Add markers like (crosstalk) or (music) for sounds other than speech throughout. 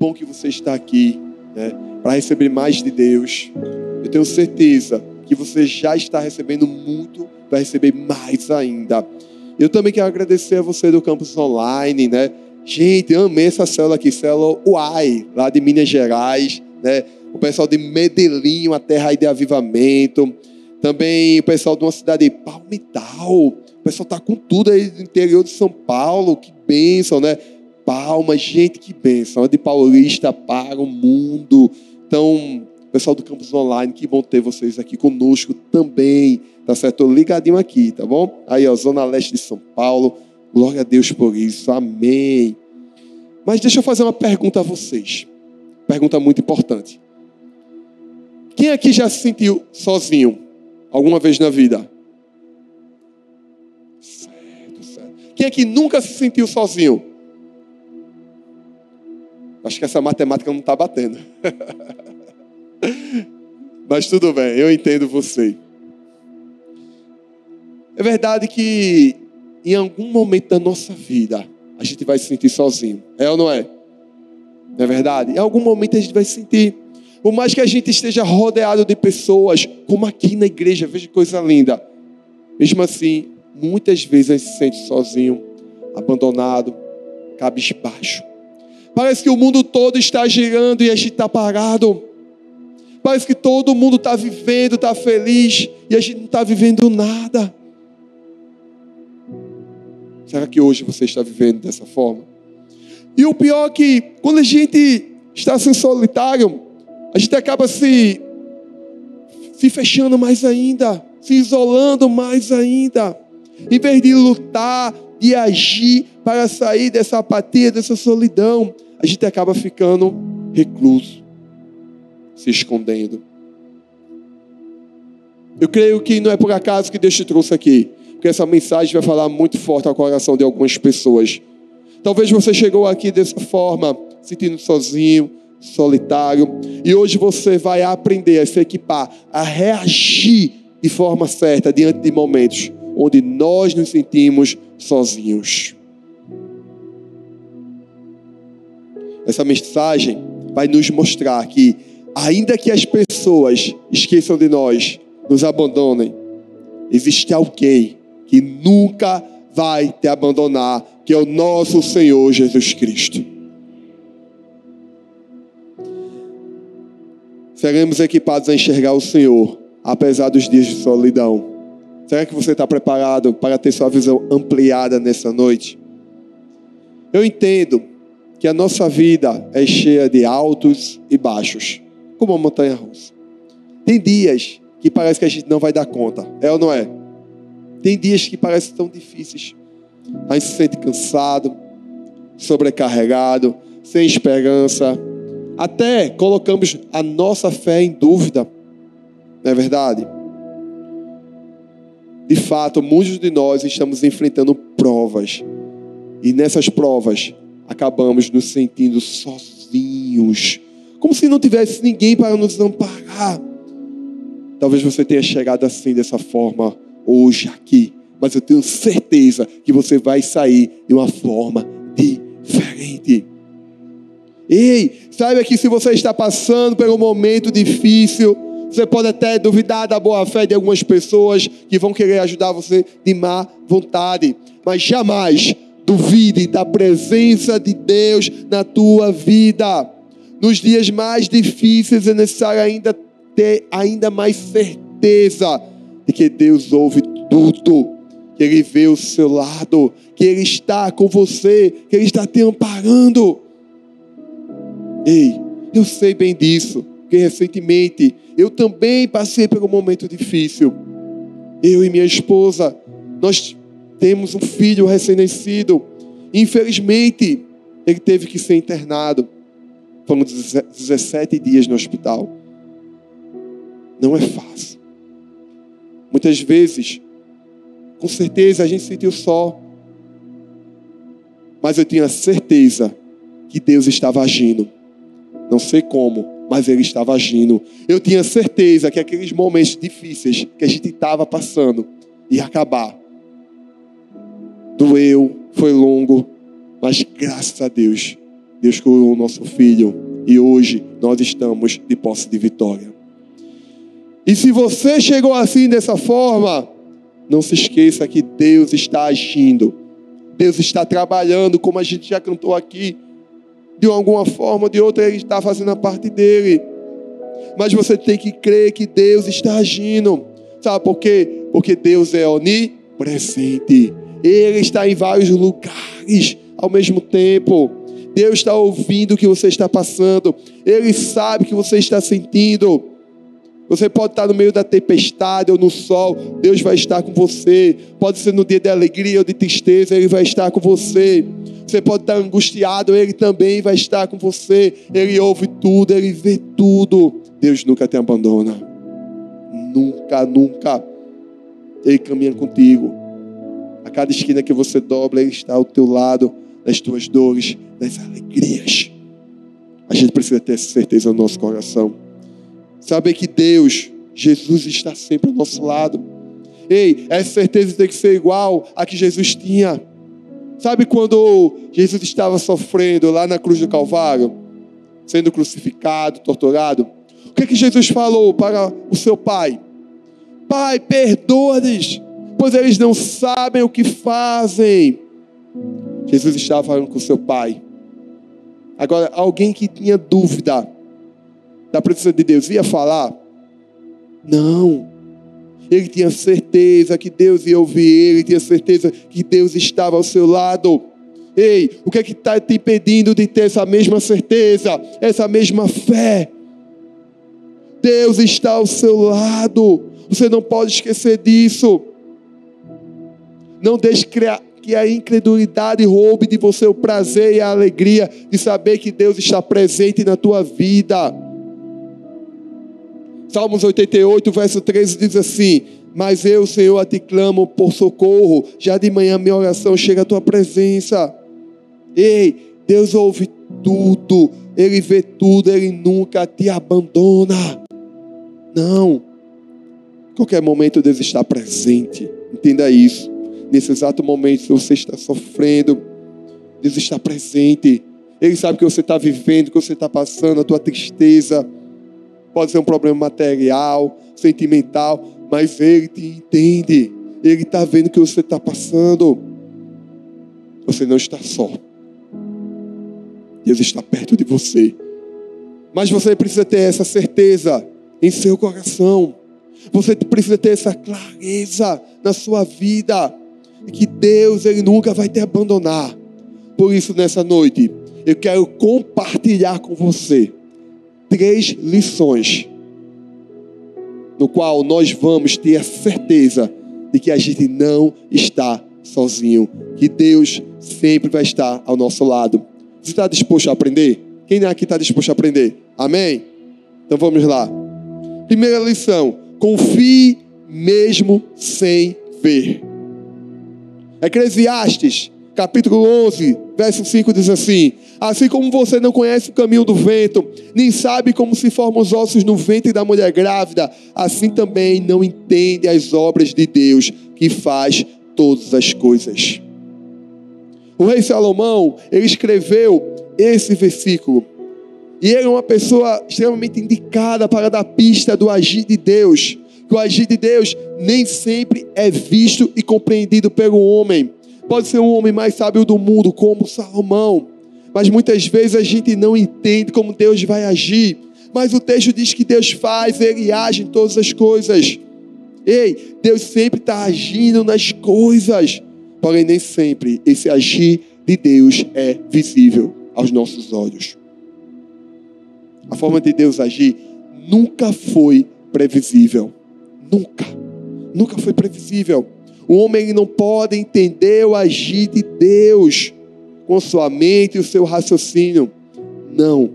bom que você está aqui, né, para receber mais de Deus. Eu tenho certeza que você já está recebendo muito, vai receber mais ainda. Eu também quero agradecer a você do campus online, né? Gente, eu amei essa célula aqui, célula UAI, lá de Minas Gerais, né? O pessoal de Medellín, uma terra de avivamento. Também o pessoal de uma cidade de Palmital. O pessoal tá com tudo aí do interior de São Paulo. Que bênção, né? Palmas, gente, que bênção. De Paulista para o mundo. Então, Pessoal do campus online, que bom ter vocês aqui conosco também, tá certo? ligadinho aqui, tá bom? Aí, ó, Zona Leste de São Paulo. Glória a Deus por isso. Amém. Mas deixa eu fazer uma pergunta a vocês. Pergunta muito importante. Quem aqui já se sentiu sozinho alguma vez na vida? Certo, certo. Quem aqui nunca se sentiu sozinho? Acho que essa matemática não está batendo. (laughs) Mas tudo bem, eu entendo você. É verdade que em algum momento da nossa vida a gente vai se sentir sozinho. É ou não é? Não é verdade? Em algum momento a gente vai se sentir. Por mais que a gente esteja rodeado de pessoas, como aqui na igreja, veja que coisa linda. Mesmo assim, muitas vezes a gente se sente sozinho, abandonado, cabisbaixo. Parece que o mundo todo está girando e a gente está parado. Parece que todo mundo está vivendo, está feliz e a gente não está vivendo nada. Será que hoje você está vivendo dessa forma? E o pior é que quando a gente está assim solitário, a gente acaba se, se fechando mais ainda, se isolando mais ainda. Em vez de lutar e agir para sair dessa apatia, dessa solidão, a gente acaba ficando recluso se escondendo. Eu creio que não é por acaso que Deus te trouxe aqui, porque essa mensagem vai falar muito forte ao coração de algumas pessoas. Talvez você chegou aqui dessa forma, sentindo sozinho, solitário, e hoje você vai aprender a se equipar, a reagir de forma certa diante de momentos onde nós nos sentimos sozinhos. Essa mensagem vai nos mostrar que ainda que as pessoas esqueçam de nós, nos abandonem, existe alguém que nunca vai te abandonar, que é o nosso Senhor Jesus Cristo. Seremos equipados a enxergar o Senhor, apesar dos dias de solidão. Será que você está preparado para ter sua visão ampliada nessa noite? Eu entendo que a nossa vida é cheia de altos e baixos como uma montanha russa. Tem dias que parece que a gente não vai dar conta, é ou não é? Tem dias que parecem tão difíceis. A gente se sente cansado, sobrecarregado, sem esperança. Até colocamos a nossa fé em dúvida. Não é verdade? De fato, muitos de nós estamos enfrentando provas. E nessas provas, acabamos nos sentindo sozinhos como se não tivesse ninguém para nos amparar. Talvez você tenha chegado assim, dessa forma, hoje aqui. Mas eu tenho certeza que você vai sair de uma forma diferente. Ei, saiba que se você está passando por um momento difícil, você pode até duvidar da boa fé de algumas pessoas que vão querer ajudar você de má vontade, mas jamais duvide da presença de Deus na tua vida. Nos dias mais difíceis é necessário ainda ter ainda mais certeza de que Deus ouve tudo, que Ele vê o seu lado, que Ele está com você, que Ele está te amparando. Ei, eu sei bem disso, porque recentemente eu também passei por um momento difícil. Eu e minha esposa, nós temos um filho recém-nascido. Infelizmente, ele teve que ser internado. Foram 17 dias no hospital. Não é fácil. Muitas vezes, com certeza, a gente se sentiu só. Mas eu tinha certeza que Deus estava agindo. Não sei como, mas Ele estava agindo. Eu tinha certeza que aqueles momentos difíceis que a gente estava passando ia acabar. Doeu, foi longo, mas graças a Deus Deus curou o nosso filho e hoje nós estamos de posse de vitória. E se você chegou assim dessa forma, não se esqueça que Deus está agindo. Deus está trabalhando, como a gente já cantou aqui. De alguma forma ou de outra, Ele está fazendo a parte dele. Mas você tem que crer que Deus está agindo. Sabe por quê? Porque Deus é onipresente. Ele está em vários lugares ao mesmo tempo. Deus está ouvindo o que você está passando. Ele sabe o que você está sentindo. Você pode estar no meio da tempestade ou no sol, Deus vai estar com você. Pode ser no dia de alegria ou de tristeza, Ele vai estar com você. Você pode estar angustiado, Ele também vai estar com você. Ele ouve tudo, Ele vê tudo. Deus nunca te abandona. Nunca, nunca. Ele caminha contigo. Cada esquina que você dobra, Ele está ao teu lado, nas tuas dores, nas alegrias. A gente precisa ter essa certeza no nosso coração. Saber que Deus, Jesus está sempre ao nosso lado. Ei, essa certeza tem que ser igual a que Jesus tinha. Sabe quando Jesus estava sofrendo lá na cruz do Calvário, sendo crucificado, torturado? O que, é que Jesus falou para o seu pai? Pai, perdoa-lhes, pois eles não sabem o que fazem. Jesus estava falando com seu pai. Agora, alguém que tinha dúvida da presença de Deus ia falar? Não. Ele tinha certeza que Deus ia ouvir ele, tinha certeza que Deus estava ao seu lado. Ei, o que é que está te impedindo de ter essa mesma certeza, essa mesma fé? Deus está ao seu lado. Você não pode esquecer disso. Não deixe que a incredulidade roube de você o prazer e a alegria de saber que Deus está presente na tua vida. Salmos 88, verso 13 diz assim: Mas eu, Senhor, a te clamo por socorro. Já de manhã minha oração chega à tua presença. Ei, Deus ouve tudo, Ele vê tudo, Ele nunca te abandona. Não. Qualquer momento Deus está presente. Entenda isso. Nesse exato momento, se você está sofrendo, Deus está presente. Ele sabe que você está vivendo, que você está passando, a tua tristeza Pode ser um problema material, sentimental, mas Ele te entende. Ele está vendo o que você está passando. Você não está só. Deus está perto de você. Mas você precisa ter essa certeza em seu coração. Você precisa ter essa clareza na sua vida. Que Deus, Ele nunca vai te abandonar. Por isso, nessa noite, eu quero compartilhar com você três lições, no qual nós vamos ter a certeza de que a gente não está sozinho, que Deus sempre vai estar ao nosso lado. Você está disposto a aprender? Quem aqui está disposto a aprender? Amém? Então vamos lá. Primeira lição: confie mesmo sem ver. Eclesiastes capítulo 11, verso 5 diz assim: Assim como você não conhece o caminho do vento, nem sabe como se formam os ossos no ventre da mulher grávida, assim também não entende as obras de Deus, que faz todas as coisas. O rei Salomão, ele escreveu esse versículo. E ele é uma pessoa extremamente indicada para dar pista do agir de Deus. Que o agir de Deus nem sempre é visto e compreendido pelo homem pode ser um homem mais sábio do mundo, como Salomão, mas muitas vezes a gente não entende como Deus vai agir. Mas o texto diz que Deus faz, Ele age em todas as coisas. Ei, Deus sempre está agindo nas coisas, porém nem sempre esse agir de Deus é visível aos nossos olhos. A forma de Deus agir nunca foi previsível. Nunca. Nunca foi previsível. O homem não pode entender o agir de Deus com sua mente e o seu raciocínio. Não.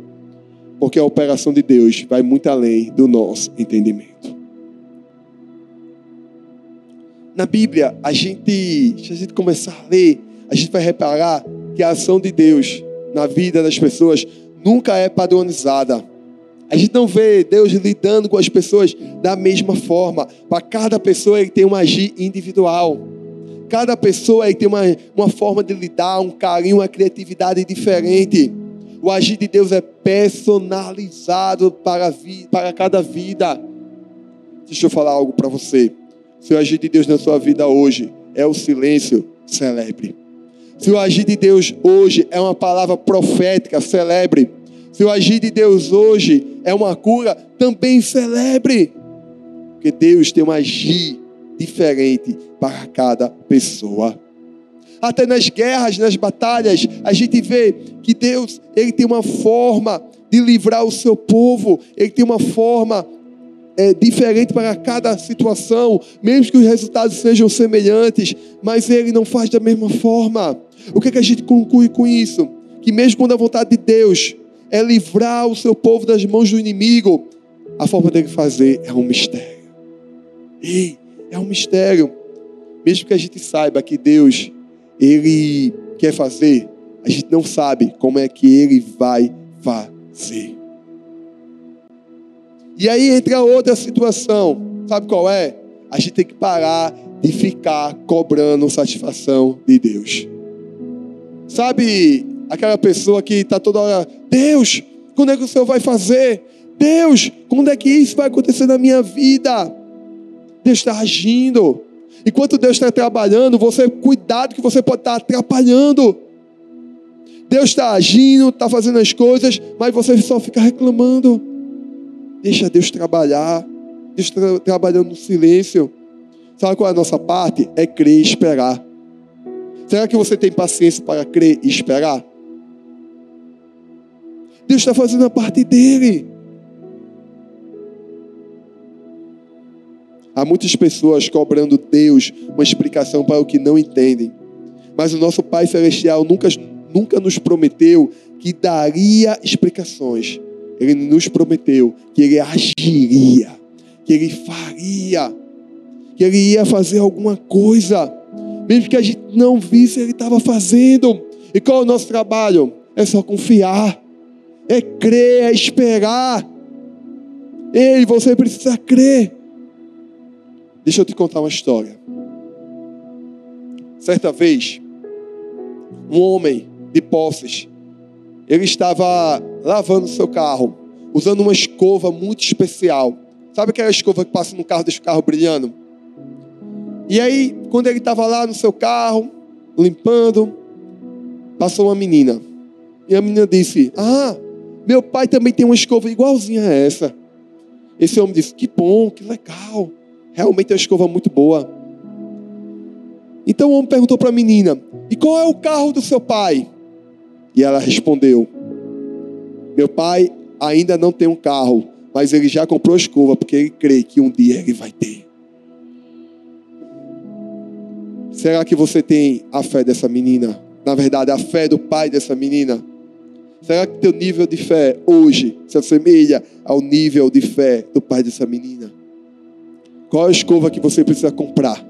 Porque a operação de Deus vai muito além do nosso entendimento. Na Bíblia, a gente, se a gente começar a ler, a gente vai reparar que a ação de Deus na vida das pessoas nunca é padronizada. A gente não vê Deus lidando com as pessoas da mesma forma. Para cada pessoa ele tem um agir individual. Cada pessoa ele tem uma, uma forma de lidar, um carinho, uma criatividade diferente. O agir de Deus é personalizado para, vi, para cada vida. Deixa eu falar algo para você. Se o agir de Deus na sua vida hoje é o silêncio, celebre. Se o agir de Deus hoje é uma palavra profética, celebre. Se o agir de Deus hoje é uma cura, também celebre. Porque Deus tem um agir diferente para cada pessoa. Até nas guerras, nas batalhas, a gente vê que Deus, ele tem uma forma de livrar o seu povo, ele tem uma forma é, diferente para cada situação, mesmo que os resultados sejam semelhantes, mas ele não faz da mesma forma. O que, é que a gente conclui com isso? Que mesmo quando a vontade de Deus é livrar o seu povo das mãos do inimigo, a forma dele fazer é um mistério. E é um mistério. Mesmo que a gente saiba que Deus, Ele quer fazer, a gente não sabe como é que Ele vai fazer. E aí entra outra situação. Sabe qual é? A gente tem que parar de ficar cobrando satisfação de Deus. Sabe aquela pessoa que está toda hora, Deus, quando é que o Senhor vai fazer? Deus, quando é que isso vai acontecer na minha vida? Deus está agindo. Enquanto Deus está trabalhando, você cuidado que você pode estar atrapalhando. Deus está agindo, está fazendo as coisas, mas você só fica reclamando. Deixa Deus trabalhar. Deus está trabalhando no silêncio. Sabe qual é a nossa parte? É crer e esperar. Será que você tem paciência para crer e esperar? Deus está fazendo a parte dele. Há muitas pessoas cobrando Deus uma explicação para o que não entendem. Mas o nosso Pai Celestial nunca, nunca nos prometeu que daria explicações. Ele nos prometeu que ele agiria, que ele faria, que ele ia fazer alguma coisa, mesmo que a gente não visse, ele estava fazendo. E qual é o nosso trabalho? É só confiar, é crer, é esperar. Ei, você precisa crer. Deixa eu te contar uma história. Certa vez, um homem de posses, ele estava lavando seu carro, usando uma escova muito especial. Sabe aquela escova que passa no carro, deixa o carro brilhando? E aí, quando ele estava lá no seu carro, limpando, passou uma menina. E a menina disse: Ah, meu pai também tem uma escova igualzinha a essa. Esse homem disse: Que bom, que legal. Realmente é uma escova muito boa. Então o homem perguntou para a menina: E qual é o carro do seu pai? E ela respondeu: Meu pai ainda não tem um carro, mas ele já comprou escova, porque ele crê que um dia ele vai ter. Será que você tem a fé dessa menina? Na verdade, a fé do pai dessa menina? Será que teu nível de fé hoje se assemelha ao nível de fé do pai dessa menina? Qual a escova que você precisa comprar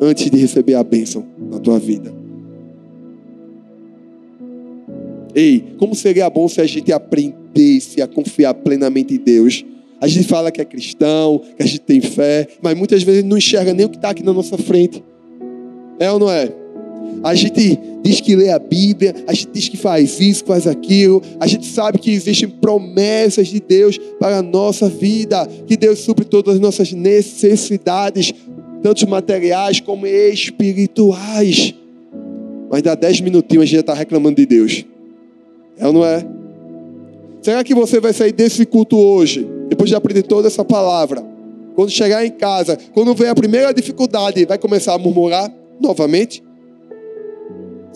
antes de receber a bênção na tua vida? Ei, como seria bom se a gente aprendesse a confiar plenamente em Deus? A gente fala que é cristão, que a gente tem fé, mas muitas vezes não enxerga nem o que está aqui na nossa frente. É ou não é? A gente diz que lê a Bíblia, a gente diz que faz isso, faz aquilo, a gente sabe que existem promessas de Deus para a nossa vida, que Deus supre todas as nossas necessidades, tanto materiais como espirituais. Mas dá dez minutinhos a gente já está reclamando de Deus. É ou não é? Será que você vai sair desse culto hoje, depois de aprender toda essa palavra? Quando chegar em casa, quando ver a primeira dificuldade, vai começar a murmurar novamente?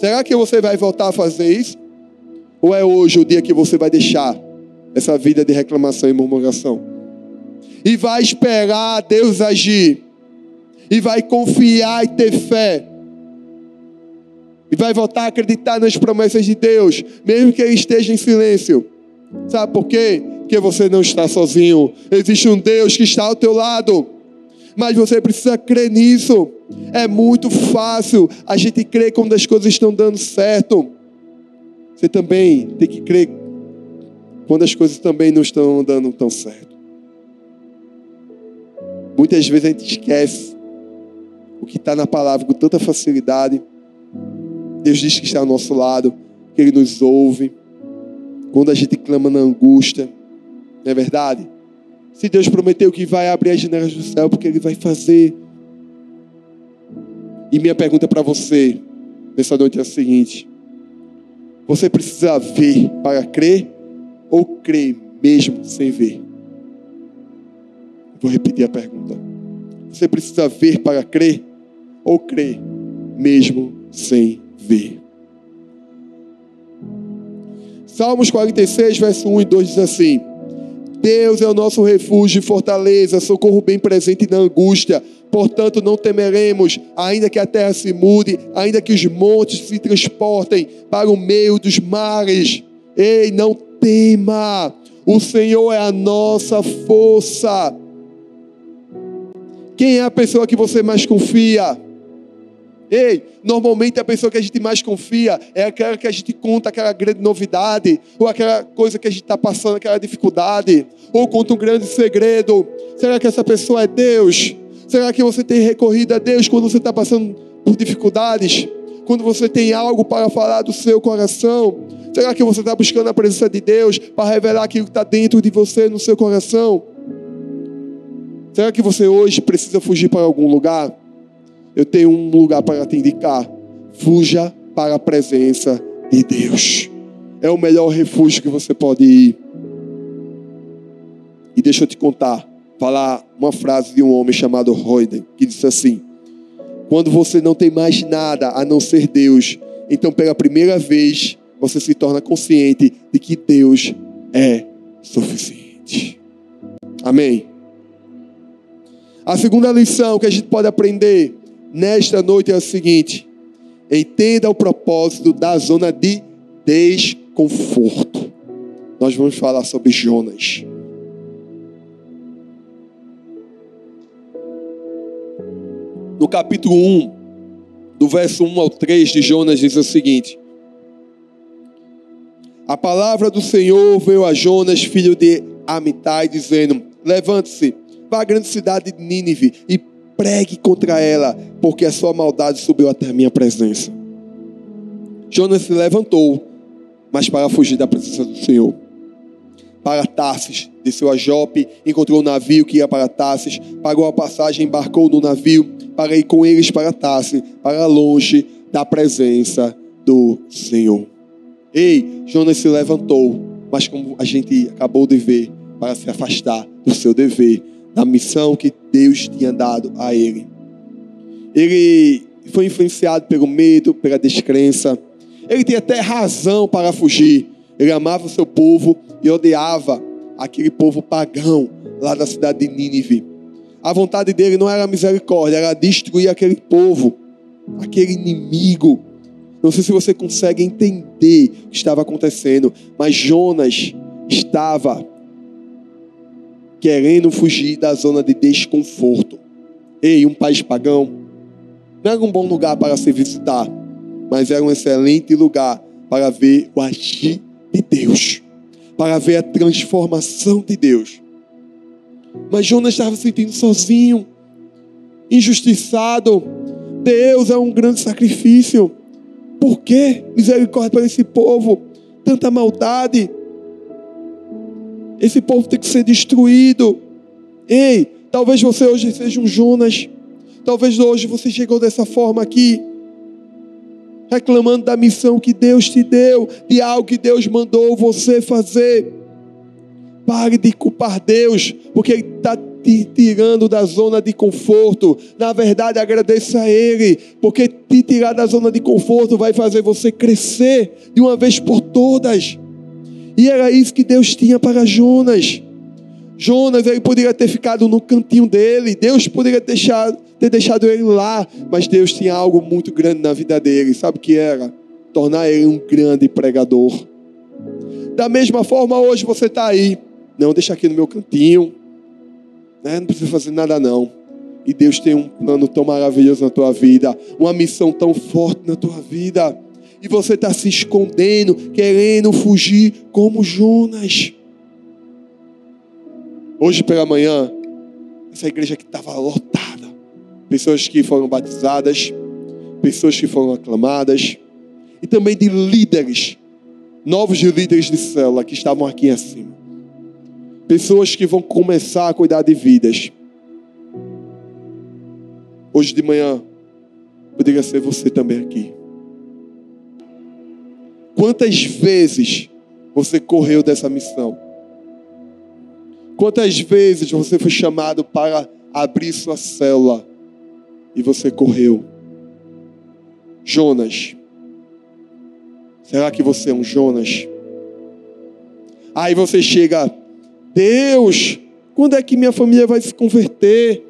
Será que você vai voltar a fazer isso? Ou é hoje o dia que você vai deixar essa vida de reclamação e murmuração? E vai esperar Deus agir. E vai confiar e ter fé e vai voltar a acreditar nas promessas de Deus, mesmo que ele esteja em silêncio. Sabe por quê? Porque você não está sozinho. Existe um Deus que está ao teu lado. Mas você precisa crer nisso. É muito fácil a gente crer quando as coisas estão dando certo. Você também tem que crer quando as coisas também não estão dando tão certo. Muitas vezes a gente esquece o que está na palavra com tanta facilidade Deus diz que está ao nosso lado, que Ele nos ouve, quando a gente clama na angústia, não é verdade? Se Deus prometeu que vai abrir as janelas do céu, porque Ele vai fazer. E minha pergunta para você nessa noite é a seguinte: Você precisa ver para crer ou crer mesmo sem ver? Vou repetir a pergunta. Você precisa ver para crer ou crer mesmo sem ver? Salmos 46, verso 1 e 2 diz assim: Deus é o nosso refúgio e fortaleza, socorro bem presente na angústia. Portanto, não temeremos, ainda que a terra se mude, ainda que os montes se transportem para o meio dos mares. Ei, não tema, o Senhor é a nossa força. Quem é a pessoa que você mais confia? Ei, normalmente a pessoa que a gente mais confia é aquela que a gente conta aquela grande novidade, ou aquela coisa que a gente está passando, aquela dificuldade, ou conta um grande segredo. Será que essa pessoa é Deus? Será que você tem recorrido a Deus quando você está passando por dificuldades? Quando você tem algo para falar do seu coração? Será que você está buscando a presença de Deus para revelar aquilo que está dentro de você, no seu coração? Será que você hoje precisa fugir para algum lugar? Eu tenho um lugar para te indicar. Fuja para a presença de Deus. É o melhor refúgio que você pode ir. E deixa eu te contar, falar uma frase de um homem chamado Royden, que disse assim: Quando você não tem mais nada a não ser Deus, então pela primeira vez você se torna consciente de que Deus é suficiente. Amém. A segunda lição que a gente pode aprender nesta noite é a seguinte: entenda o propósito da zona de desconforto. Nós vamos falar sobre Jonas. No capítulo 1, do verso 1 ao 3 de Jonas, diz o seguinte: A palavra do Senhor veio a Jonas, filho de Amitai, dizendo: Levante-se, vá à grande cidade de Nínive e pregue contra ela, porque a sua maldade subiu até a minha presença. Jonas se levantou, mas para fugir da presença do Senhor. Para Tarsis, desceu a Jope, encontrou o um navio que ia para Tarsis, pagou a passagem, embarcou no navio, para ir com eles para Tarsis, para longe da presença do Senhor. Ei, Jonas se levantou, mas como a gente acabou de ver, para se afastar do seu dever, da missão que Deus tinha dado a ele. Ele foi influenciado pelo medo, pela descrença. Ele tinha até razão para fugir. Ele amava o seu povo e odiava aquele povo pagão lá da cidade de Nínive. A vontade dele não era misericórdia, era destruir aquele povo, aquele inimigo. Não sei se você consegue entender o que estava acontecendo, mas Jonas estava querendo fugir da zona de desconforto. Ei, um país pagão não era um bom lugar para se visitar, mas era um excelente lugar para ver o agir de Deus, para ver a transformação de Deus. Mas Jonas estava se sentindo sozinho, injustiçado. Deus é um grande sacrifício. Por que misericórdia para esse povo? Tanta maldade. Esse povo tem que ser destruído. Ei, talvez você hoje seja um Jonas. Talvez hoje você chegou dessa forma aqui, reclamando da missão que Deus te deu, de algo que Deus mandou você fazer. Pare de culpar Deus, porque Ele está te tirando da zona de conforto. Na verdade, agradeça a Ele, porque te tirar da zona de conforto vai fazer você crescer de uma vez por todas. E era isso que Deus tinha para Jonas. Jonas, ele poderia ter ficado no cantinho dele, Deus poderia deixar, ter deixado ele lá, mas Deus tinha algo muito grande na vida dele. Sabe o que era? Tornar ele um grande pregador. Da mesma forma, hoje você está aí. Não, deixa aqui no meu cantinho. Né? Não precisa fazer nada, não. E Deus tem um plano tão maravilhoso na tua vida, uma missão tão forte na tua vida e você está se escondendo, querendo fugir como Jonas. Hoje pela manhã, essa igreja que estava lotada, pessoas que foram batizadas, pessoas que foram aclamadas, e também de líderes novos líderes de célula que estavam aqui acima. Pessoas que vão começar a cuidar de vidas. Hoje de manhã, poderia ser você também aqui. Quantas vezes você correu dessa missão? Quantas vezes você foi chamado para abrir sua célula e você correu? Jonas. Será que você é um Jonas? Aí você chega, Deus, quando é que minha família vai se converter?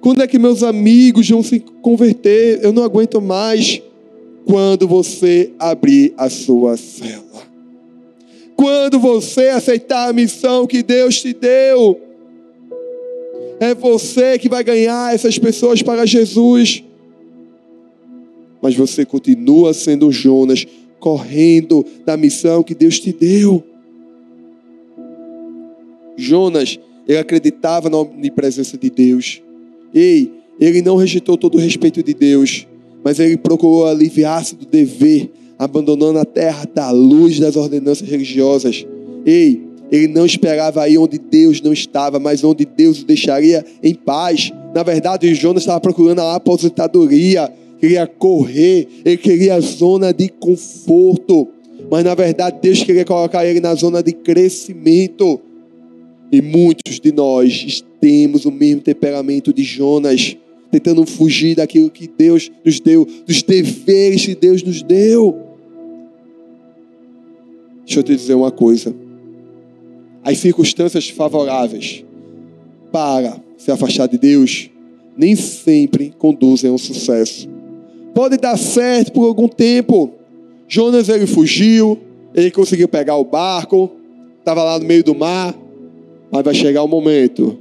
Quando é que meus amigos vão se converter? Eu não aguento mais. Quando você abrir a sua célula. Quando você aceitar a missão que Deus te deu. É você que vai ganhar essas pessoas para Jesus. Mas você continua sendo Jonas, correndo da missão que Deus te deu. Jonas, ele acreditava na onipresença de Deus. Ei, ele não rejeitou todo o respeito de Deus, mas ele procurou aliviar-se do dever, abandonando a terra da luz das ordenanças religiosas. Ei, ele não esperava aí onde Deus não estava, mas onde Deus o deixaria em paz. Na verdade, Jonas estava procurando a aposentadoria, queria correr, ele queria a zona de conforto. Mas na verdade, Deus queria colocar ele na zona de crescimento. E muitos de nós temos o mesmo temperamento de Jonas, tentando fugir daquilo que Deus nos deu, dos deveres que Deus nos deu. Deixa eu te dizer uma coisa. As circunstâncias favoráveis para se afastar de Deus nem sempre conduzem ao sucesso. Pode dar certo por algum tempo. Jonas ele fugiu, ele conseguiu pegar o barco, estava lá no meio do mar, mas vai chegar o momento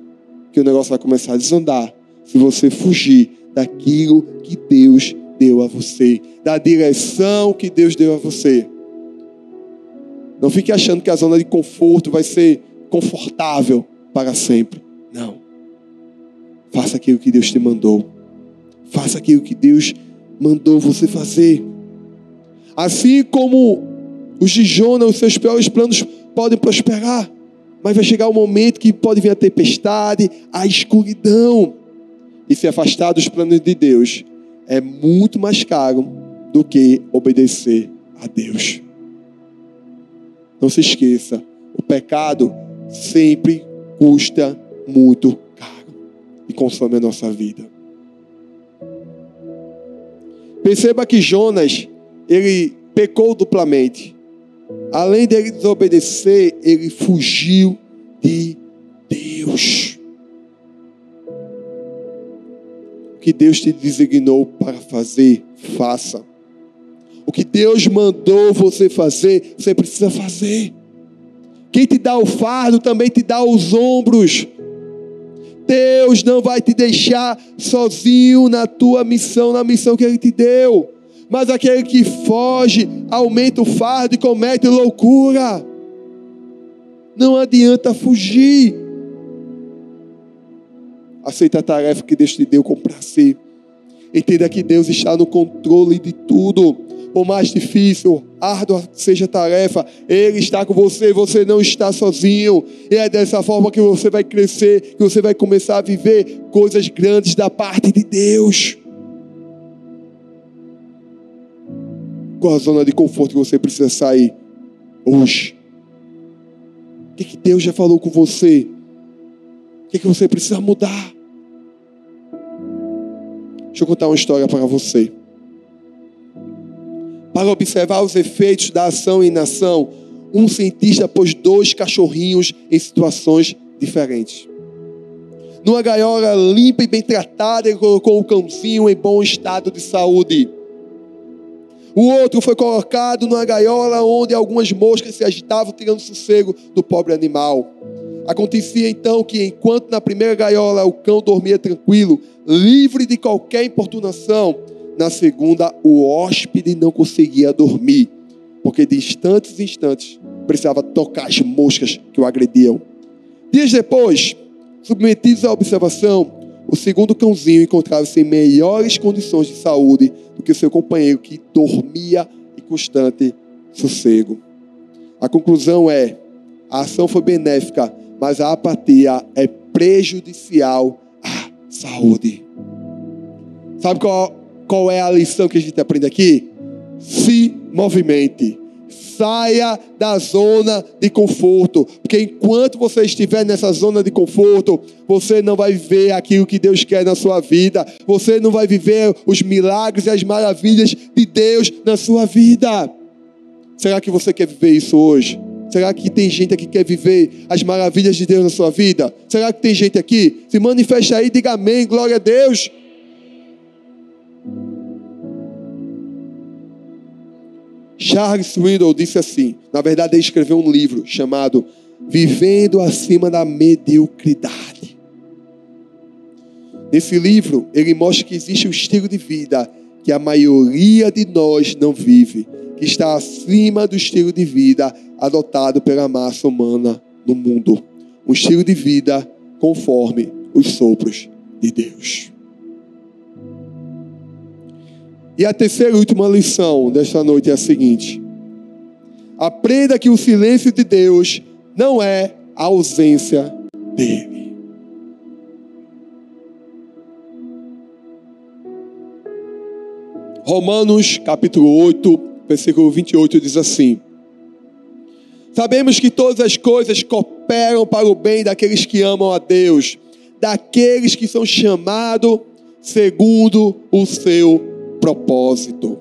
que o negócio vai começar a desandar se você fugir daquilo que Deus deu a você, da direção que Deus deu a você. Não fique achando que a zona de conforto vai ser confortável para sempre. Não. Faça aquilo que Deus te mandou. Faça aquilo que Deus mandou você fazer. Assim como os de Jonas, os seus piores planos podem prosperar. Mas vai chegar o um momento que pode vir a tempestade, a escuridão. E se afastar dos planos de Deus é muito mais caro do que obedecer a Deus. Não se esqueça, o pecado sempre custa muito caro e consome a nossa vida. Perceba que Jonas, ele pecou duplamente. Além dele desobedecer, ele fugiu de Deus. O que Deus te designou para fazer, faça. O que Deus mandou você fazer, você precisa fazer. Quem te dá o fardo também te dá os ombros. Deus não vai te deixar sozinho na tua missão, na missão que Ele te deu mas aquele que foge aumenta o fardo e comete loucura. Não adianta fugir. Aceita a tarefa que Deus te deu com prazer. Entenda que Deus está no controle de tudo. Por mais difícil, árdua seja a tarefa, Ele está com você, você não está sozinho. E é dessa forma que você vai crescer, que você vai começar a viver coisas grandes da parte de Deus. Qual a zona de conforto que você precisa sair hoje? O que, que Deus já falou com você? O que, que você precisa mudar? Deixa eu contar uma história para você. Para observar os efeitos da ação e inação, um cientista pôs dois cachorrinhos em situações diferentes. Numa gaiola limpa e bem tratada, ele colocou o cãozinho em bom estado de saúde. O outro foi colocado numa gaiola onde algumas moscas se agitavam, tirando sossego do pobre animal. Acontecia então que, enquanto na primeira gaiola o cão dormia tranquilo, livre de qualquer importunação, na segunda o hóspede não conseguia dormir, porque de instantes em instantes precisava tocar as moscas que o agrediam. Dias depois, submetidos à observação, o segundo cãozinho encontrava-se em melhores condições de saúde do que seu companheiro, que dormia em constante sossego. A conclusão é: a ação foi benéfica, mas a apatia é prejudicial à saúde. Sabe qual, qual é a lição que a gente aprende aqui? Se movimente. Saia da zona de conforto, porque enquanto você estiver nessa zona de conforto, você não vai viver aquilo que Deus quer na sua vida, você não vai viver os milagres e as maravilhas de Deus na sua vida. Será que você quer viver isso hoje? Será que tem gente aqui que quer viver as maravilhas de Deus na sua vida? Será que tem gente aqui? Se manifesta aí, diga amém, glória a Deus. Charles Swindoll disse assim: na verdade, ele escreveu um livro chamado Vivendo Acima da Mediocridade. Nesse livro, ele mostra que existe um estilo de vida que a maioria de nós não vive, que está acima do estilo de vida adotado pela massa humana no mundo. Um estilo de vida conforme os sopros de Deus. E a terceira e última lição desta noite é a seguinte: aprenda que o silêncio de Deus não é a ausência dele. Romanos capítulo 8, versículo 28 diz assim: Sabemos que todas as coisas cooperam para o bem daqueles que amam a Deus, daqueles que são chamados segundo o seu propósito.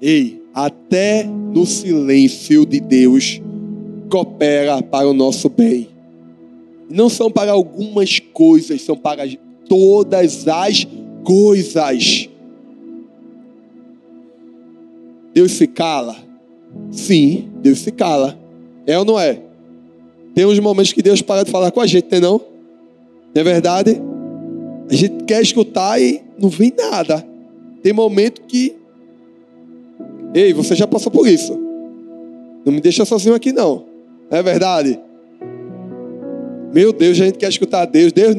Ei, até no silêncio de Deus coopera para o nosso bem. Não são para algumas coisas, são para todas as coisas. Deus se cala? Sim, Deus se cala. É ou não é? Tem uns momentos que Deus para de falar com a gente, não é? Não é verdade? A gente quer escutar e não vem nada. Tem momento que. Ei, você já passou por isso. Não me deixa sozinho aqui, não. É verdade? Meu Deus, a gente quer escutar Deus. Deus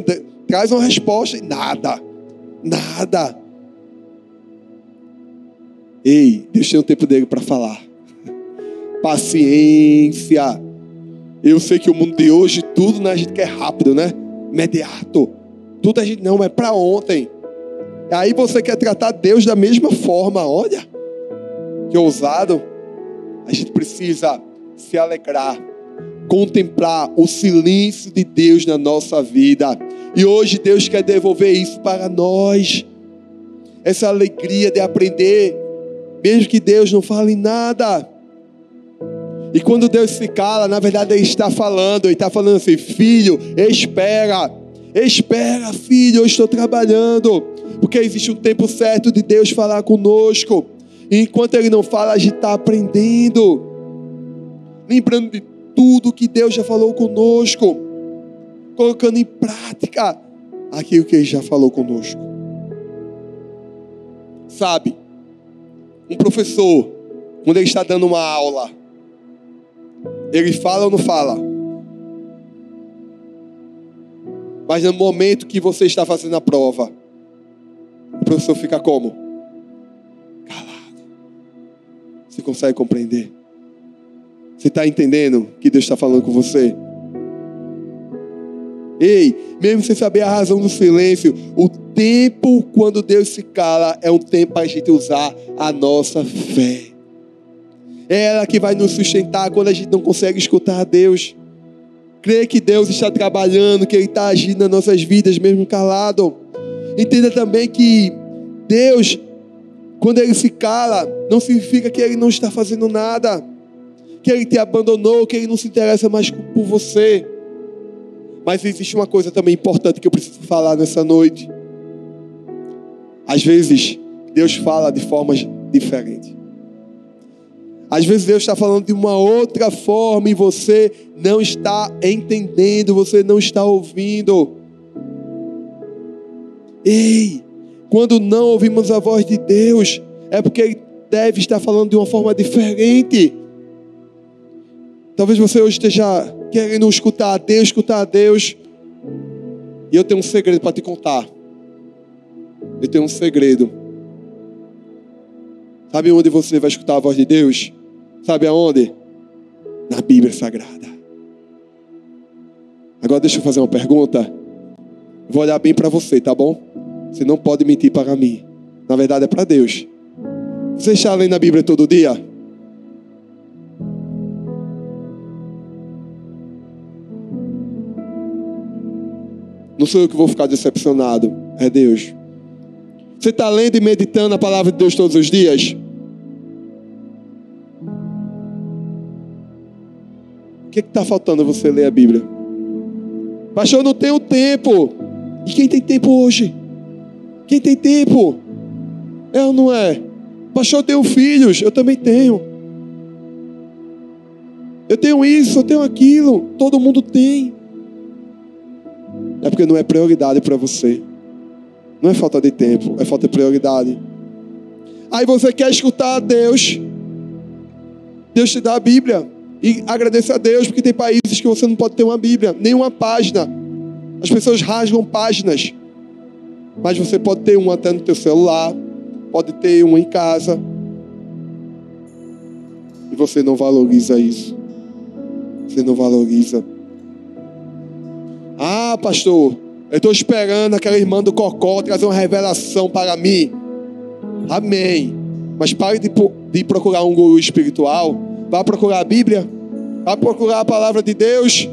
traz uma resposta e nada. Nada. Ei, Deus tem o tempo dele para falar. (laughs) Paciência. Eu sei que o mundo de hoje, tudo né, a gente quer rápido, né? Imediato. Tudo a gente não, é para ontem. Aí você quer tratar Deus da mesma forma, olha. Que ousado. A gente precisa se alegrar, contemplar o silêncio de Deus na nossa vida. E hoje Deus quer devolver isso para nós. Essa alegria de aprender, mesmo que Deus não fale nada. E quando Deus se cala, na verdade Ele está falando, Ele está falando assim: filho, espera Espera, filho, eu estou trabalhando. Porque existe um tempo certo de Deus falar conosco. E enquanto Ele não fala, a gente está aprendendo. Lembrando de tudo que Deus já falou conosco. Colocando em prática aquilo que Ele já falou conosco. Sabe, um professor, quando ele está dando uma aula, ele fala ou não fala? Mas no momento que você está fazendo a prova, o professor fica como? Calado. Você consegue compreender? Você está entendendo que Deus está falando com você? Ei, mesmo sem saber a razão do silêncio, o tempo quando Deus se cala é um tempo para a gente usar a nossa fé. É ela que vai nos sustentar quando a gente não consegue escutar a Deus. Crê que Deus está trabalhando, que Ele está agindo nas nossas vidas, mesmo calado. Entenda também que Deus, quando Ele se cala, não significa que Ele não está fazendo nada, que Ele te abandonou, que Ele não se interessa mais por você. Mas existe uma coisa também importante que eu preciso falar nessa noite. Às vezes, Deus fala de formas diferentes. Às vezes Deus está falando de uma outra forma e você não está entendendo, você não está ouvindo. Ei, quando não ouvimos a voz de Deus, é porque Ele deve estar falando de uma forma diferente. Talvez você hoje esteja querendo escutar a Deus, escutar a Deus. E eu tenho um segredo para te contar. Eu tenho um segredo. Sabe onde você vai escutar a voz de Deus? Sabe aonde? Na Bíblia Sagrada. Agora deixa eu fazer uma pergunta. Vou olhar bem para você, tá bom? Você não pode mentir para mim. Na verdade é para Deus. Você está lendo a Bíblia todo dia? Não sou eu que vou ficar decepcionado, é Deus. Você está lendo e meditando a palavra de Deus todos os dias? Que está faltando você ler a Bíblia? Pastor, eu não tenho tempo. E quem tem tempo hoje? Quem tem tempo? É ou não é? Pastor, eu tenho filhos. Eu também tenho. Eu tenho isso, eu tenho aquilo. Todo mundo tem. É porque não é prioridade para você. Não é falta de tempo, é falta de prioridade. Aí você quer escutar Deus. Deus te dá a Bíblia. E agradeça a Deus, porque tem países que você não pode ter uma Bíblia, nem uma página. As pessoas rasgam páginas. Mas você pode ter uma até no teu celular, pode ter uma em casa. E você não valoriza isso. Você não valoriza. Ah, pastor, eu estou esperando aquela irmã do Cocó trazer uma revelação para mim. Amém. Mas pare de, de procurar um guru espiritual. Vá procurar a Bíblia. Vá procurar a palavra de Deus.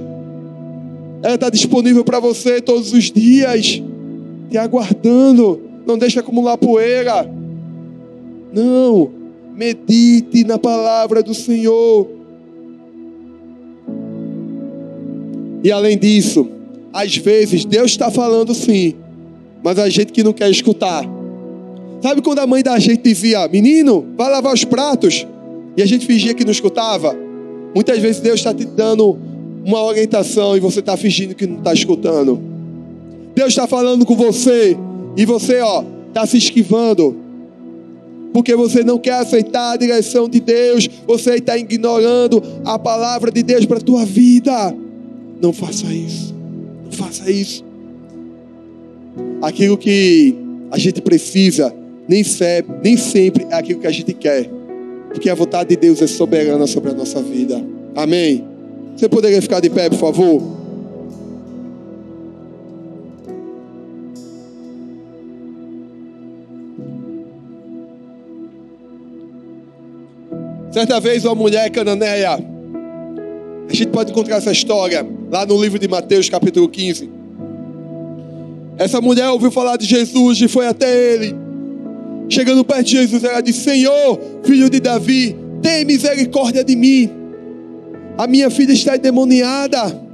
Ela está disponível para você todos os dias. Te aguardando. Não deixe acumular poeira. Não. Medite na palavra do Senhor. E além disso, às vezes Deus está falando sim, mas a gente que não quer escutar. Sabe quando a mãe da gente dizia, menino, vai lavar os pratos? E a gente fingia que não escutava? Muitas vezes Deus está te dando uma orientação e você está fingindo que não está escutando. Deus está falando com você e você, ó, está se esquivando. Porque você não quer aceitar a direção de Deus, você está ignorando a palavra de Deus para a tua vida. Não faça isso faça isso. Aquilo que a gente precisa, nem sempre, nem sempre é aquilo que a gente quer. Porque a vontade de Deus é soberana sobre a nossa vida. Amém? Você poderia ficar de pé, por favor? Certa vez uma mulher cananeia, a gente pode encontrar essa história lá no livro de Mateus, capítulo 15. Essa mulher ouviu falar de Jesus e foi até ele. Chegando perto de Jesus, ela disse: Senhor, filho de Davi, tem misericórdia de mim. A minha filha está endemoniada.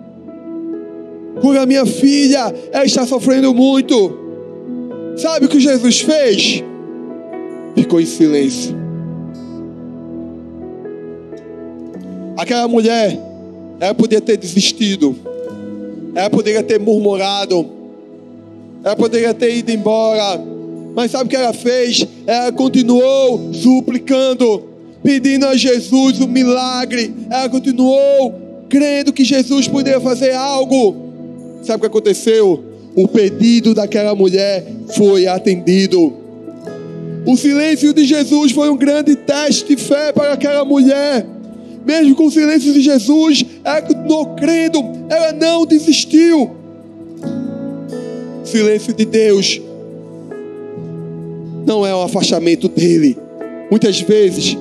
Cura a minha filha, ela está sofrendo muito. Sabe o que Jesus fez? Ficou em silêncio. Aquela mulher ela poderia ter desistido. Ela poderia ter murmurado. Ela poderia ter ido embora. Mas sabe o que ela fez? Ela continuou suplicando, pedindo a Jesus o um milagre. Ela continuou crendo que Jesus poderia fazer algo. Sabe o que aconteceu? O pedido daquela mulher foi atendido. O silêncio de Jesus foi um grande teste de fé para aquela mulher mesmo com o silêncio de Jesus, ela continuou crendo, ela não desistiu. silêncio de Deus não é o afastamento dele, muitas vezes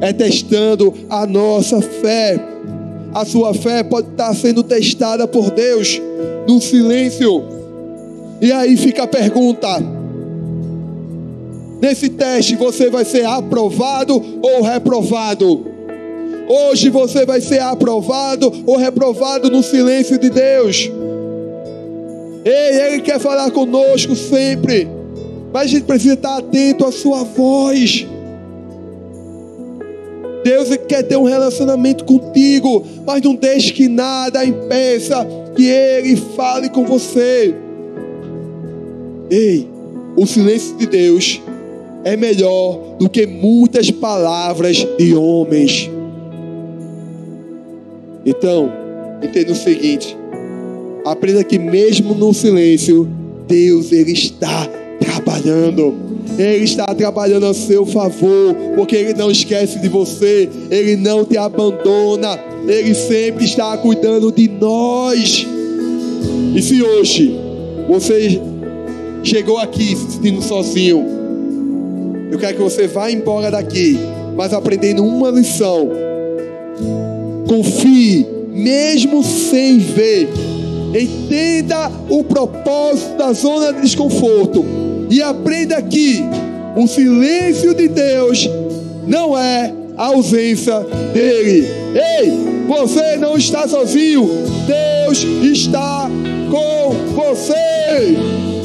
é testando a nossa fé. A sua fé pode estar sendo testada por Deus no silêncio. E aí fica a pergunta: nesse teste você vai ser aprovado ou reprovado? Hoje você vai ser aprovado ou reprovado no silêncio de Deus. Ei, Ele quer falar conosco sempre, mas a gente precisa estar atento à Sua voz. Deus quer ter um relacionamento contigo, mas não deixe que nada impeça que Ele fale com você. Ei, o silêncio de Deus é melhor do que muitas palavras de homens. Então, entenda o seguinte: aprenda que mesmo no silêncio, Deus ele está trabalhando. Ele está trabalhando a seu favor, porque Ele não esquece de você, Ele não te abandona, Ele sempre está cuidando de nós. E se hoje você chegou aqui se sentindo sozinho, eu quero que você vá embora daqui, mas aprendendo uma lição. Confie, mesmo sem ver. Entenda o propósito da zona de desconforto e aprenda que o silêncio de Deus não é a ausência dele. Ei, você não está sozinho. Deus está com você.